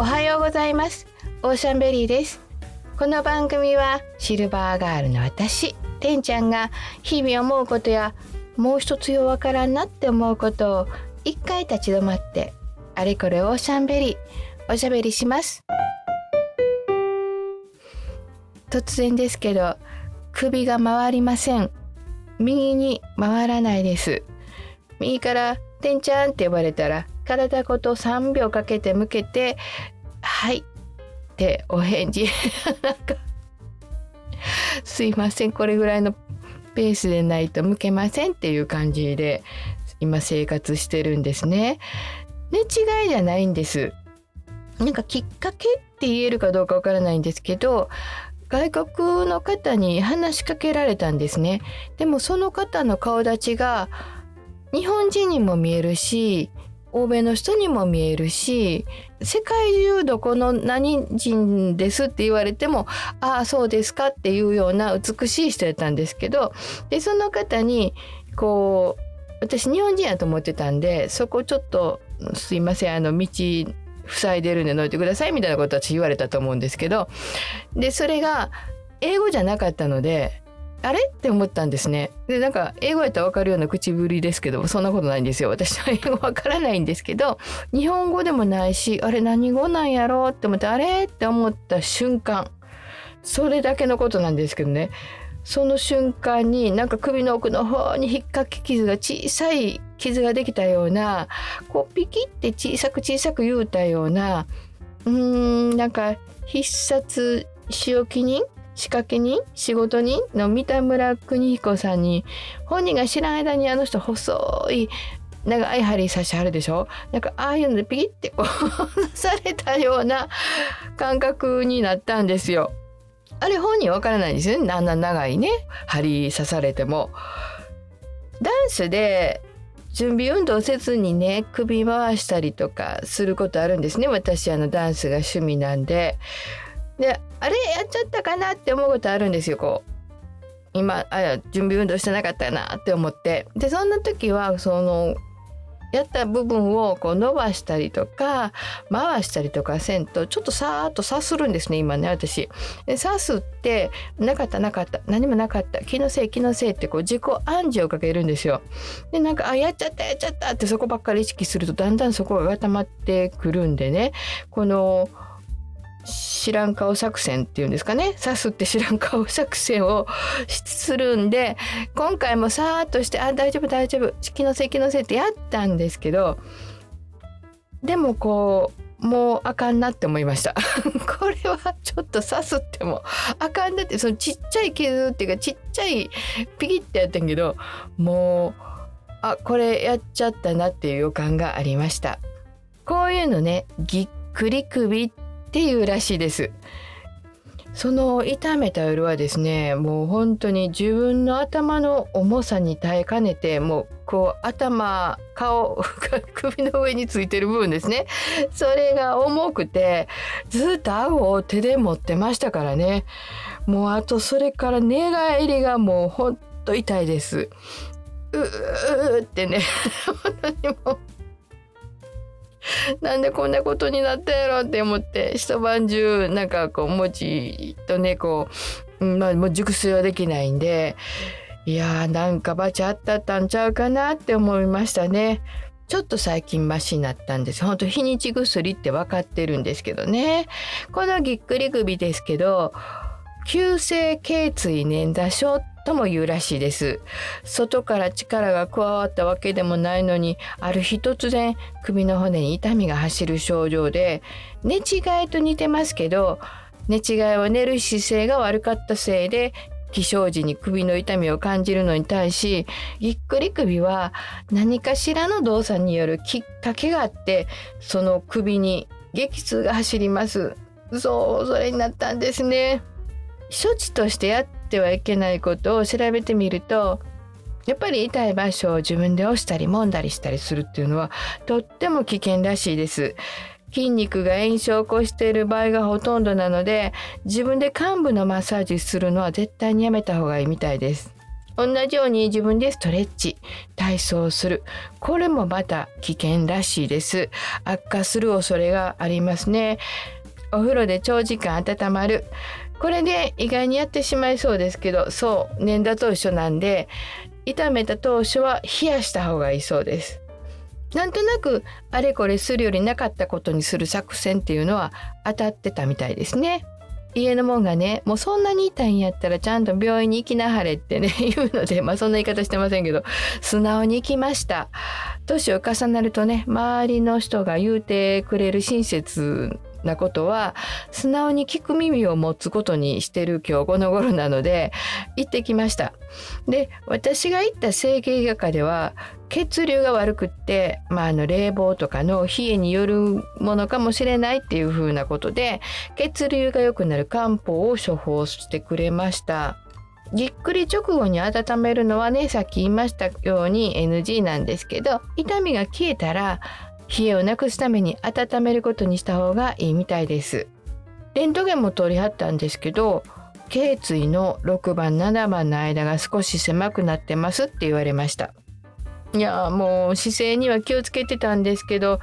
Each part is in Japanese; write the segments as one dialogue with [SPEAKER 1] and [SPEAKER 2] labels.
[SPEAKER 1] おはようございます。オーシャンベリーです。この番組はシルバーガールの私てんちゃんが日々思うことやもう一つよわからんなって思うことを一回立ち止まってあれこれオーシャンベリーおしゃべりします。突然ですけど首が回りません。右に回らないです。右から「てんちゃん」って呼ばれたら体ごと3秒かけて向けて「はい」ってお返事 なんかすいませんこれぐらいのペースでないと向けませんっていう感じで今生活してるんですね。寝違いじゃないんです。なんかきっかけって言えるかどうかわからないんですけど外国の方に話しかけられたんですね。でもその方の顔立ちが日本人にも見えるし欧米の人にも見えるし世界中どこの何人ですって言われてもああそうですかっていうような美しい人やったんですけどでその方にこう私日本人やと思ってたんでそこちょっとすいませんあの道塞いでるんで乗いてくださいみたいなことは言われたと思うんですけどでそれが英語じゃなかったのであれ？って思ったんですね。でなんか英語やったら分かるような口ぶりですけどもそんなことないんですよ。私は英語分からないんですけど日本語でもないしあれ何語なんやろうって思ってあれ？って思った瞬間それだけのことなんですけどねその瞬間になんか首の奥の方に引っかき傷が小さい傷ができたようなこうピキって小さく小さく言うたようなうーんなんか必殺仕置き人仕掛け人仕事人の三田村邦彦さんに本人が知らん間にあの人細い長い針刺しあるでしょ？なんかああいうのでピキってこうされたような感覚になったんですよ。あれ本人わからないんですよねあんな長いね針刺されても。ダンスで準備運動せずにね首回したりとかすることあるんですね私あのダンスが趣味なんでであれやっちゃったかなって思うことあるんですよこう今あ準備運動してなかったなって思ってでそんな時はそのやった部分をこう伸ばしたりとか回したりとかせんとちょっとさーっとさするんですね今ね私。さすってなかったなかった何もなかった気のせい気のせいってこう自己暗示をかけるんですよ。でなんかあやっちゃったやっちゃったってそこばっかり意識するとだんだんそこが固まってくるんでねこの知らん顔作戦っていうんですかね。刺すって知らん顔作戦を するんで今回もさーっとして「あ大丈夫大丈夫。気のせい気のせい」ってやったんですけどでもこうもうあかんなって思いました。これはちょっと刺すっても あかんなってそのちっちゃい傷っていうかちっちゃいピキってやってんけどもうあこれやっちゃったなっていう予感がありました。こういうのねぎっくり首ってっていうらしいです。その痛めた夜はですねもう本当に自分の頭の重さに耐えかねてもうこう頭顔首の上についてる部分ですね。それが重くてずっと顎を手で持ってましたからね。もうあとそれから寝返りがもうほんと痛いです。うーってね。本当にもう なんでこんなことになったやろって思って一晩中なんかこう文字とねこう、まあ、もう熟睡はできないんでいやーなんかバチあったったんちゃうかなって思いましたね。ちょっと最近マシになったんです。本当日にち薬って分かってるんですけどね。このぎっくり首ですけど急性頸椎捻挫症とも言うらしいです。外から力が加わったわけでもないのにある日突然首の骨に痛みが走る症状で寝違いと似てますけど寝違いは寝る姿勢が悪かったせいで起床時に首の痛みを感じるのに対しぎっくり首は何かしらの動作によるきっかけがあってその首に激痛が走ります。そうそれになったんですね。処置としてやってはいけないことを調べてみるとやっぱり痛い場所を自分で押したり揉んだりしたりするっていうのはとっても危険らしいです。筋肉が炎症を起こしている場合がほとんどなので自分で患部のマッサージするのは絶対にやめた方がいいみたいです。同じように自分でストレッチ体操するこれもまた危険らしいです悪化する恐れがありますねお風呂で長時間温まるこれで意外にやってしまいそうですけどそう粘土と一緒なんで炒めた当初は冷やした方がいいそうですなんとなくあれこれするよりなかったことにする作戦っていうのは当たってたみたいですね。家のもんがねもうそんなに痛いんやったらちゃんと病院に行きなはれってね 言うのでまあそんな言い方してませんけど素直に行きました年を重ねるとね周りの人が言うてくれる親切なことは素直に聞く耳を持つことにしてる今日この頃なので行ってきましたで私が行った整形外科では血流が悪くって、まあ、あの冷房とかの冷えによるものかもしれないっていうふうなことで血流が良くなる漢方を処方してくれました。ぎっくり直後に温めるのはねさっき言いましたように NG なんですけど痛みが消えたら冷えをなくすために温めることにした方がいいみたいです。レントゲンも取りはったんですけど頸椎の6番7番の間が少し狭くなってますって言われました。いやもう姿勢には気をつけてたんですけど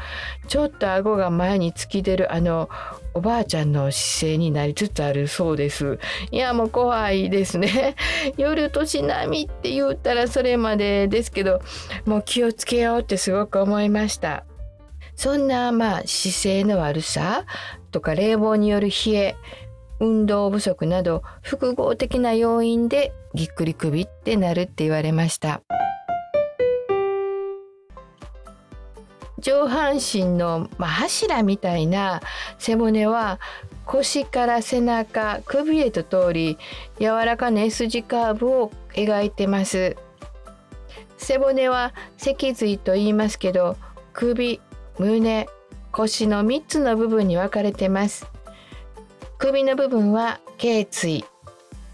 [SPEAKER 1] ちょっと顎が前に突き出るあのおばあちゃんの姿勢になりつつあるそうですいやもう怖いですね 夜年並みって言ったらそれまでですけどもう気をつけようってすごく思いましたそんなまあ姿勢の悪さとか冷房による冷え運動不足など複合的な要因でぎっくり首ってなるって言われました。上半身の、まあ、柱みたいな背骨は腰から背中首へと通り柔らかな S 字カーブを描いてます。背骨は脊髄と言いますけど首胸腰の3つの部分に分かれてます。首の部分は頸椎。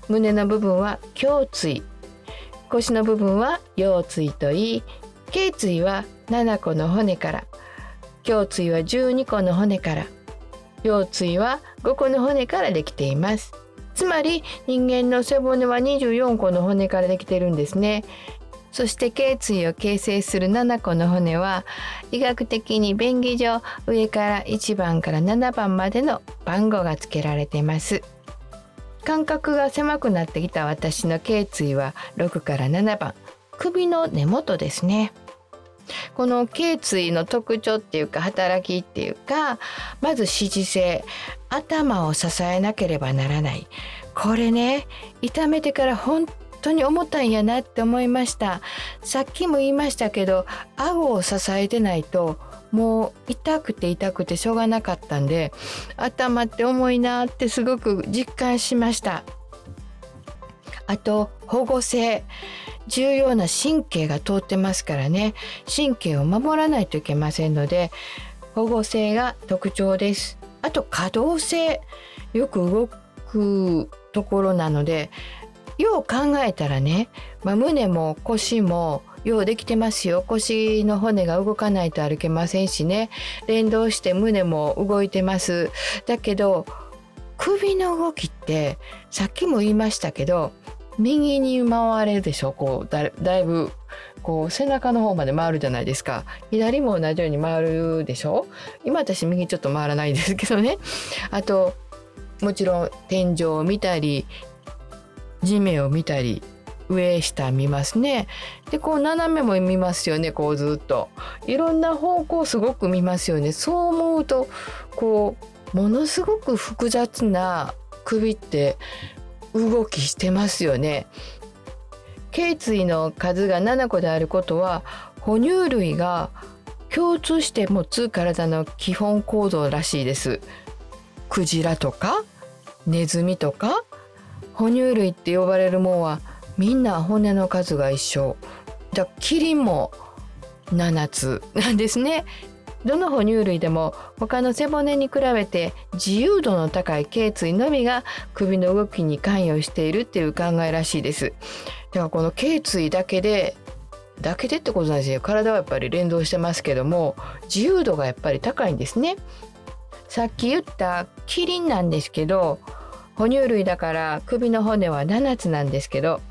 [SPEAKER 1] 胸の部分は胸椎。腰の部分は腰椎といい。頸椎は7個の骨から。胸椎は12個の骨から。腰椎は5個の骨からできています。つまり人間の背骨は24個の骨からできてるんですね。そして頸椎を形成する7個の骨は医学的に便宜上上から1番から7番までの番号が付けられています。間隔が狭くなってきた私の頸椎は6から7番。首の根元ですね。この頸椎の特徴っていうか働きっていうかまず支持性頭を支えなければならない。これね痛めてから本当に重たいんやなって思いました。さっきも言いましたけど顎を支えてないともう痛くて痛くてしょうがなかったんで頭って重いなってすごく実感しました。あと保護性。重要な神経が通ってますからね。神経を守らないといけませんので保護性が特徴です。あと可動性。よく動くところなのでよう考えたらね、まあ、胸も腰もようできてますよ。腰の骨が動かないと歩けませんしね。連動して胸も動いてます。だけど首の動きってさっきも言いましたけど右に回れるでしょ？こうだだいぶこう背中の方まで回るじゃないですか。左も同じように回るでしょ？今私右ちょっと回らないですけどね。あともちろん天井を見たり地面を見たり上下見ますねでこう斜めも見ますよねこうずっといろんな方向すごく見ますよねそう思うとこうものすごく複雑な首って動きしてますよね。頸椎の数が7個であることは哺乳類が共通して持つ体の基本構造らしいです。クジラとかネズミとか哺乳類って呼ばれるもんはみんな骨の数が一緒。だキリンも7つなんですね。どの哺乳類でも他の背骨に比べて自由度の高い頸椎のみが首の動きに関与しているっていう考えらしいです。だからこの頸椎だけでだけでってことなんですよ体はやっぱり連動してますけども自由度がやっぱり高いんですね。さっき言ったキリンなんですけど哺乳類だから首の骨は7つなんですけど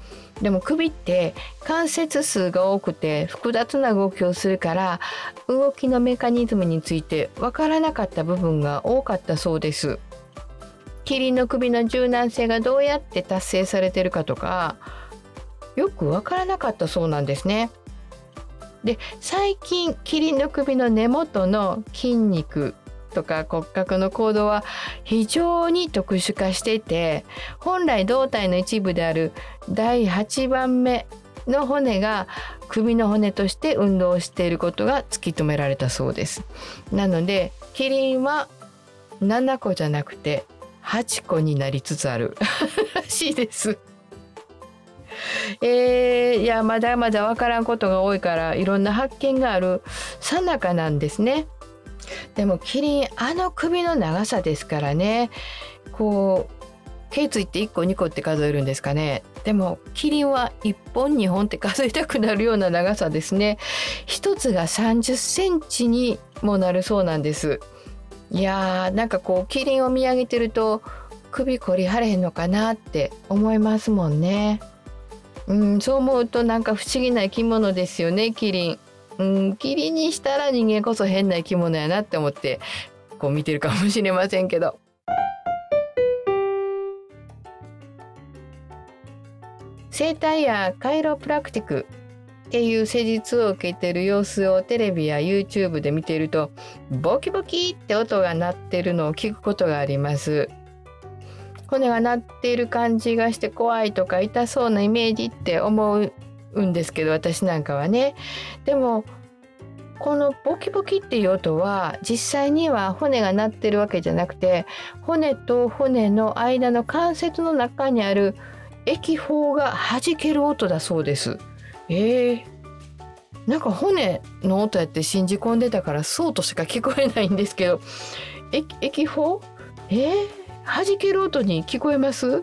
[SPEAKER 1] でも首って関節数が多くて複雑な動きをするから動きのメカニズムについてわからなかった部分が多かったそうです。キリンの首の柔軟性がどうやって達成されてるかとかよくわからなかったそうなんですね。で最近キリンの首の根元の筋肉とか骨格の構造は非常に特殊化していて本来胴体の一部である第8番目の骨が首の骨として運動していることが突き止められたそうですなのでキリンは7個じゃなくて8個になりつつあるらしいですえー、いやまだまだ分からんことが多いからいろんな発見があるさなかなんですね。でもキリンあの首の長さですからね。こう頸椎って1個2個って数えるんですかね。でもキリンは1本2本って数えたくなるような長さですね。一つが30センチにもなるそうなんです。いやーなんかこうキリンを見上げてると首凝り張れへんのかなって思いますもんね。うんそう思うとなんか不思議な生き物ですよねキリン。うんキリンにしたら人間こそ変な生き物やなって思ってこう見てるかもしれませんけど。生態やカイロプラクティックっていう施術を受けてる様子をテレビや YouTube で見ているとボキボキって音が鳴ってるのを聞くことがあります。骨が鳴っている感じがして怖いとか痛そうなイメージって思うんですけど私なんかはね。でもこのボキボキっていう音は実際には骨が鳴ってるわけじゃなくて骨と骨の間の関節の中にある液胞が弾ける音だそうです。えー、なんか骨の音やって信じ込んでたからそうとしか聞こえないんですけど液胞えー、弾ける音に聞こえます？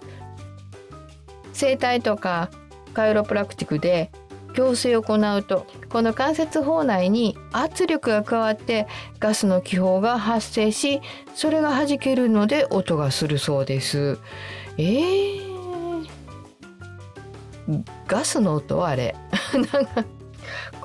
[SPEAKER 1] 整体とかカイロプラクティクで矯正を行うとこの関節包内に圧力が加わってガスの気泡が発生しそれが弾けるので音がするそうです。えー、ガスの音あれなんか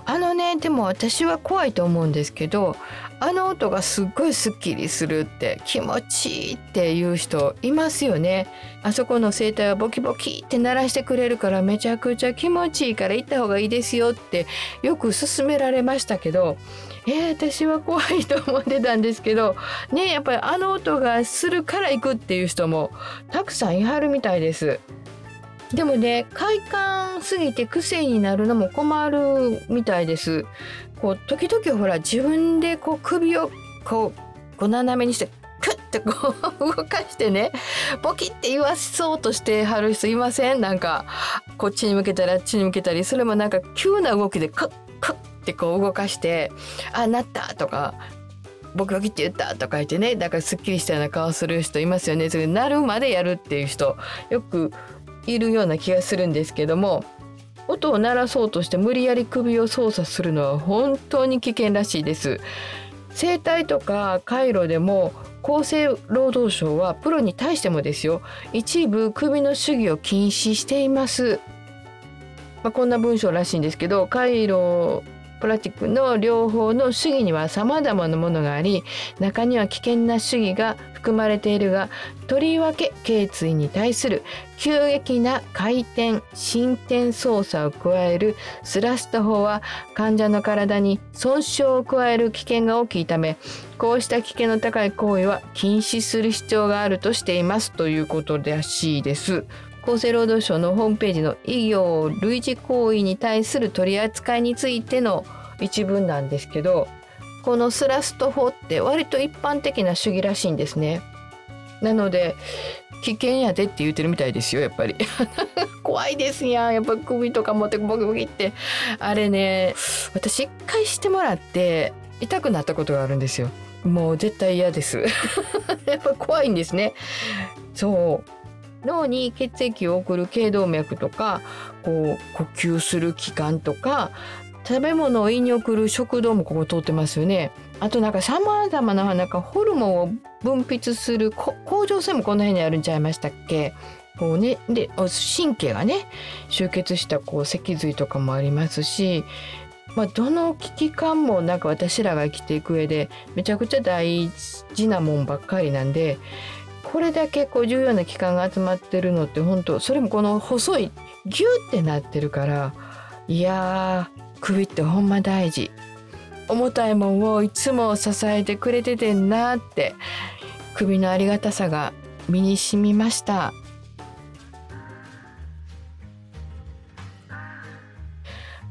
[SPEAKER 1] あのねでも私は怖いと思うんですけどあの音がすっごいスッキリするって気持ちいいっていう人いますよねあそこの声帯はボキボキって鳴らしてくれるからめちゃくちゃ気持ちいいから行った方がいいですよってよく勧められましたけどえー、私は怖いと思ってたんですけどねやっぱりあの音がするから行くっていう人もたくさんいはるみたいです。でもね快感すぎて癖になるのも困るみたいです。こう時々ほら自分でこう首をこうこう斜めにしてクッてこう動かしてねボキって言わそうとしてはる人いません。なんかこっちに向けたりあっちに向けたりそれもなんか急な動きでクックッってこう動かして「あなった」とかボキボキって言ったとか言ってねだからすっきりしたような顔する人いますよね。それなるまでやるっていう人。よくいるような気がするんですけども音を鳴らそうとして無理やり首を操作するのは本当に危険らしいです。整体とか回路でも厚生労働省はプロに対してもですよ。一部首の主義を禁止しています、まあ、こんな文章らしいんですけど回路プラティックの両方の主義には様々なものがあり中には危険な主義が含まれているがとりわけ頸椎に対する急激な回転進展操作を加えるスラスト法は患者の体に損傷を加える危険が大きいためこうした危険の高い行為は禁止する必要があるとしていますということらしいです。厚生労働省のホームページの医療類似行為に対する取り扱いについての一文なんですけどこのスラスト法って割と一般的な主義らしいんですね。なので危険やでって言ってるみたいですよやっぱり。怖いですやん。やっぱ首とか持ってボキボキって。あれね私一回してもらって痛くなったことがあるんですよ。もう絶対嫌です。やっぱ怖いんですね。そう。脳に血液を送る頸動脈とかこう呼吸する器官とか食べ物を胃に送る食道もここ通ってますよね。あとなんかさまざまななんかホルモンを分泌する甲状腺もこの辺にあるんちゃいましたっけ？こうねで神経がね集結したこう脊髄とかもありますし、まあ、どの危機感もなんか私らが生きていく上でめちゃくちゃ大事なもんばっかりなんでこれだけこう重要な器官が集まってるのって本当それもこの細いギューってなってるからいやー首ってほんま大事。重たいもんをいつも支えてくれててんなって首のありがたさが身に染みました。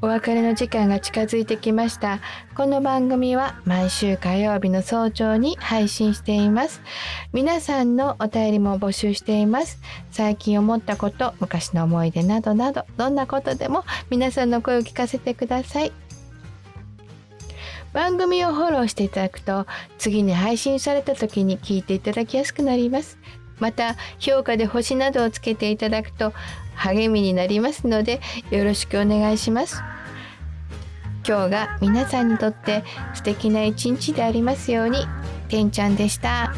[SPEAKER 1] お別れの時間が近づいてきました。この番組は毎週火曜日の早朝に配信しています。皆さんのお便りも募集しています。最近思ったこと昔の思い出などなどどんなことでも皆さんの声を聞かせてください。番組をフォローしていただくと次に配信された時に聞いていただきやすくなります。また評価で星などをつけていただくと励みになりますのでよろしくお願いします今日が皆さんにとって素敵な一日でありますようにてんちゃんでした。